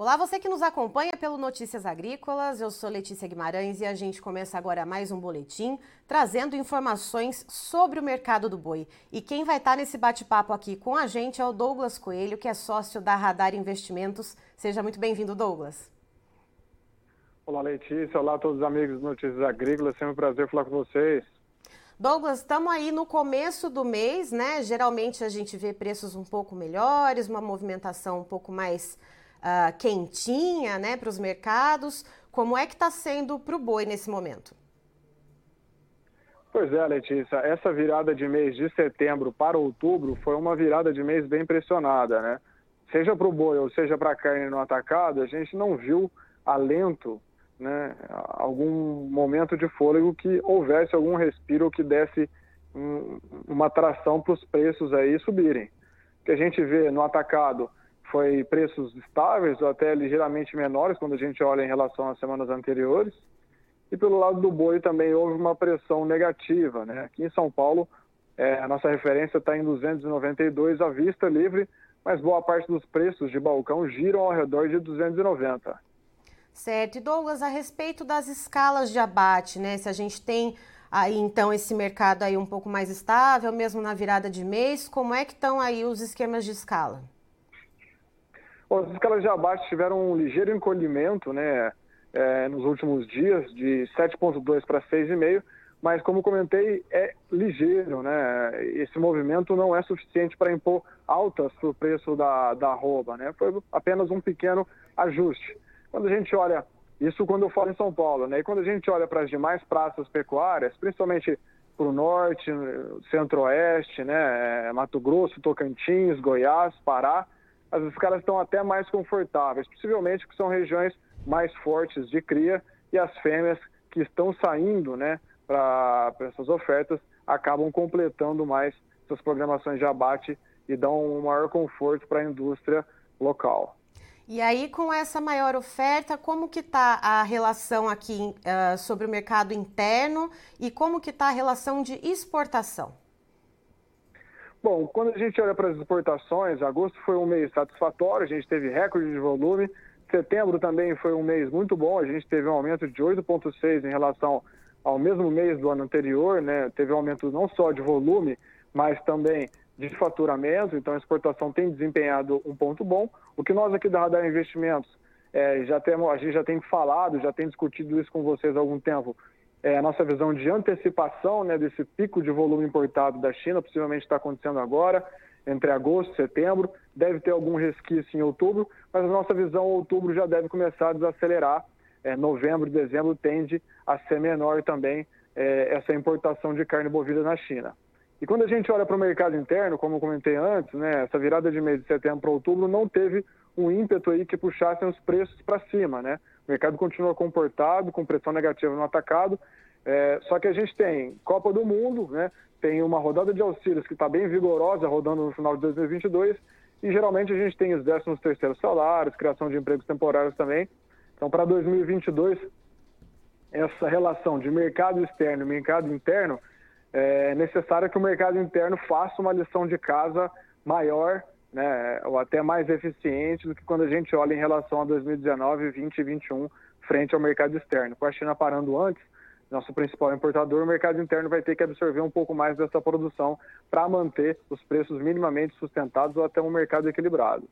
Olá, você que nos acompanha pelo Notícias Agrícolas. Eu sou Letícia Guimarães e a gente começa agora mais um boletim trazendo informações sobre o mercado do boi. E quem vai estar nesse bate-papo aqui com a gente é o Douglas Coelho, que é sócio da Radar Investimentos. Seja muito bem-vindo, Douglas. Olá, Letícia. Olá a todos os amigos do Notícias Agrícolas. Sempre um prazer falar com vocês. Douglas, estamos aí no começo do mês, né? Geralmente a gente vê preços um pouco melhores, uma movimentação um pouco mais uh, quentinha né, para os mercados. Como é que está sendo para o boi nesse momento? Pois é, Letícia, essa virada de mês de setembro para outubro foi uma virada de mês bem pressionada, né? Seja para o boi ou seja para a carne no atacado, a gente não viu alento, né? Algum momento de fôlego que houvesse algum respiro que desse um, uma tração para os preços aí subirem. O que a gente vê no atacado foi preços estáveis ou até ligeiramente menores quando a gente olha em relação às semanas anteriores. E pelo lado do boi também houve uma pressão negativa. Né? Aqui em São Paulo, é, a nossa referência está em 292 à vista livre, mas boa parte dos preços de balcão giram ao redor de 290. Certo. E Douglas, a respeito das escalas de abate, né? Se a gente tem aí então esse mercado aí um pouco mais estável, mesmo na virada de mês, como é que estão aí os esquemas de escala? Bom, as escalas de abate tiveram um ligeiro encolhimento né, é, nos últimos dias, de 7,2 para 6,5, mas como comentei, é ligeiro. Né? Esse movimento não é suficiente para impor altas para o preço da, da arroba. Né? Foi apenas um pequeno ajuste. Quando a gente olha, isso quando eu falo em São Paulo, né? e quando a gente olha para as demais praças pecuárias, principalmente para o norte, centro-oeste, né? Mato Grosso, Tocantins, Goiás, Pará, as escalas estão até mais confortáveis, possivelmente que são regiões mais fortes de cria e as fêmeas que estão saindo né, para essas ofertas acabam completando mais essas programações de abate e dão um maior conforto para a indústria local. E aí, com essa maior oferta, como que está a relação aqui uh, sobre o mercado interno e como que está a relação de exportação? Bom, quando a gente olha para as exportações, agosto foi um mês satisfatório, a gente teve recorde de volume. Setembro também foi um mês muito bom, a gente teve um aumento de 8,6 em relação ao mesmo mês do ano anterior, né? Teve um aumento não só de volume, mas também de faturamento, então a exportação tem desempenhado um ponto bom. O que nós aqui da Radar Investimentos é, já temos, a gente já tem falado, já tem discutido isso com vocês há algum tempo, é, a nossa visão de antecipação né, desse pico de volume importado da China, possivelmente está acontecendo agora, entre agosto e setembro, deve ter algum resquício em outubro, mas a nossa visão, outubro já deve começar a desacelerar, é, novembro e dezembro tende a ser menor também é, essa importação de carne bovina na China. E quando a gente olha para o mercado interno, como eu comentei antes, né, essa virada de mês de setembro para outubro não teve um ímpeto aí que puxassem os preços para cima, né? O mercado continua comportado, com pressão negativa no atacado. É, só que a gente tem Copa do Mundo, né? tem uma rodada de auxílios que está bem vigorosa, rodando no final de 2022, e geralmente a gente tem os 13 terceiros salários, criação de empregos temporários também. Então, para 2022, essa relação de mercado externo e mercado interno, é necessário que o mercado interno faça uma lição de casa maior né, ou até mais eficiente do que quando a gente olha em relação a 2019, 2020 e 2021 frente ao mercado externo. Com a China parando antes, nosso principal importador, o mercado interno vai ter que absorver um pouco mais dessa produção para manter os preços minimamente sustentados ou até um mercado equilibrado.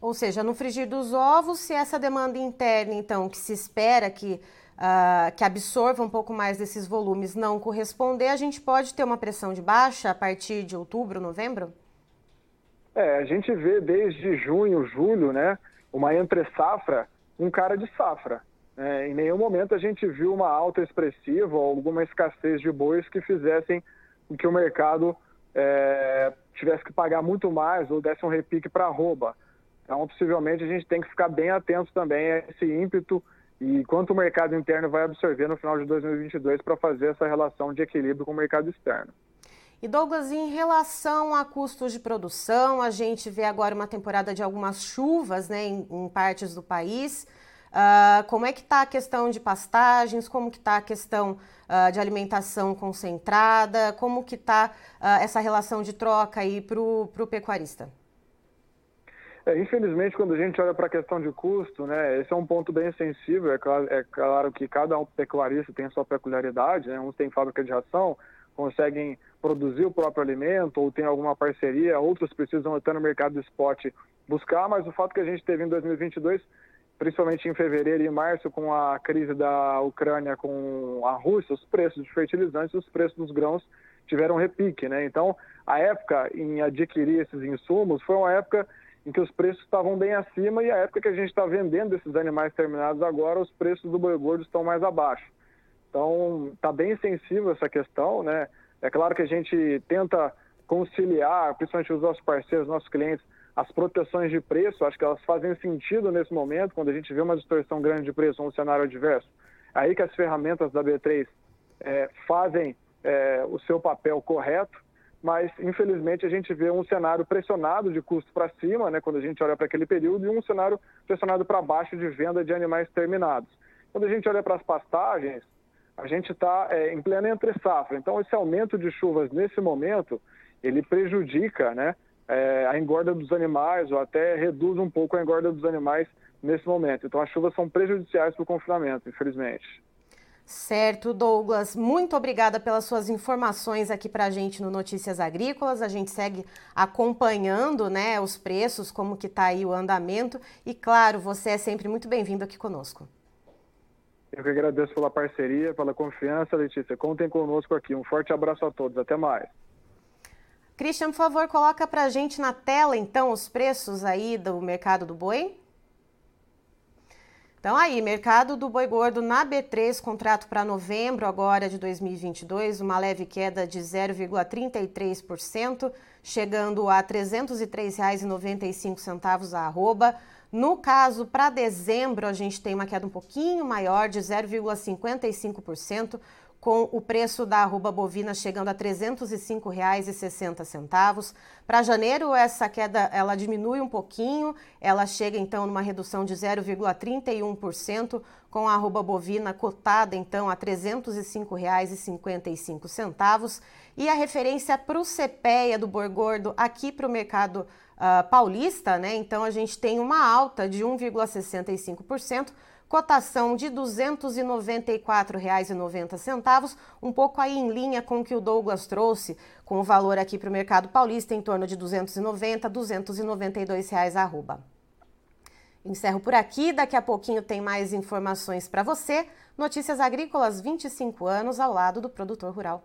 Ou seja, no frigir dos ovos, se essa demanda interna, então, que se espera que, uh, que absorva um pouco mais desses volumes não corresponder, a gente pode ter uma pressão de baixa a partir de outubro, novembro? É, a gente vê desde junho, julho, né, uma entre-safra, um cara de safra. É, em nenhum momento a gente viu uma alta expressiva ou alguma escassez de bois que fizessem com que o mercado é, tivesse que pagar muito mais ou desse um repique para arroba. Então, possivelmente, a gente tem que ficar bem atento também a esse ímpeto e quanto o mercado interno vai absorver no final de 2022 para fazer essa relação de equilíbrio com o mercado externo. E Douglas, em relação a custos de produção, a gente vê agora uma temporada de algumas chuvas né, em, em partes do país. Uh, como é que está a questão de pastagens? Como que está a questão uh, de alimentação concentrada? Como que está uh, essa relação de troca aí para o pecuarista? É, infelizmente, quando a gente olha para a questão de custo, né, esse é um ponto bem sensível. É claro, é claro que cada um pecuarista tem a sua peculiaridade, né? uns têm fábrica de ração, conseguem produzir o próprio alimento ou tem alguma parceria, outros precisam estar no mercado de spot buscar, mas o fato que a gente teve em 2022, principalmente em fevereiro e março, com a crise da Ucrânia com a Rússia, os preços de fertilizantes, os preços dos grãos tiveram repique, né? Então, a época em adquirir esses insumos foi uma época em que os preços estavam bem acima e a época que a gente está vendendo esses animais terminados agora, os preços do boi gordo estão mais abaixo. Então, está bem sensível essa questão, né? É claro que a gente tenta conciliar, principalmente os nossos parceiros, nossos clientes, as proteções de preço, acho que elas fazem sentido nesse momento, quando a gente vê uma distorção grande de preço um cenário adverso. É aí que as ferramentas da B3 é, fazem é, o seu papel correto, mas infelizmente a gente vê um cenário pressionado de custo para cima, né, quando a gente olha para aquele período, e um cenário pressionado para baixo de venda de animais terminados. Quando a gente olha para as pastagens, a gente está é, em plena entre safra. Então, esse aumento de chuvas nesse momento, ele prejudica né, é, a engorda dos animais ou até reduz um pouco a engorda dos animais nesse momento. Então, as chuvas são prejudiciais para o confinamento, infelizmente. Certo, Douglas. Muito obrigada pelas suas informações aqui para a gente no Notícias Agrícolas. A gente segue acompanhando né, os preços, como que está aí o andamento. E, claro, você é sempre muito bem-vindo aqui conosco. Eu que agradeço pela parceria, pela confiança, Letícia. Contem conosco aqui. Um forte abraço a todos. Até mais. Christian, por favor, coloca para a gente na tela, então, os preços aí do mercado do boi. Então aí, mercado do boi gordo na B3, contrato para novembro agora de 2022, uma leve queda de 0,33%, chegando a R$ 303,95 a arroba. No caso, para dezembro, a gente tem uma queda um pouquinho maior, de 0,55%, com o preço da arroba bovina chegando a R$ 305,60. Para janeiro, essa queda ela diminui um pouquinho, ela chega então numa redução de 0,31%, com a arroba bovina cotada então a R$ 305,55. E a referência para o CPEA do boi gordo aqui para o mercado uh, paulista, né? Então a gente tem uma alta de 1,65%, cotação de R$ 294,90, um pouco aí em linha com o que o Douglas trouxe, com o valor aqui para o mercado paulista em torno de R$ 290, 292 reais arroba. Encerro por aqui, daqui a pouquinho tem mais informações para você. Notícias Agrícolas 25 anos ao lado do produtor rural.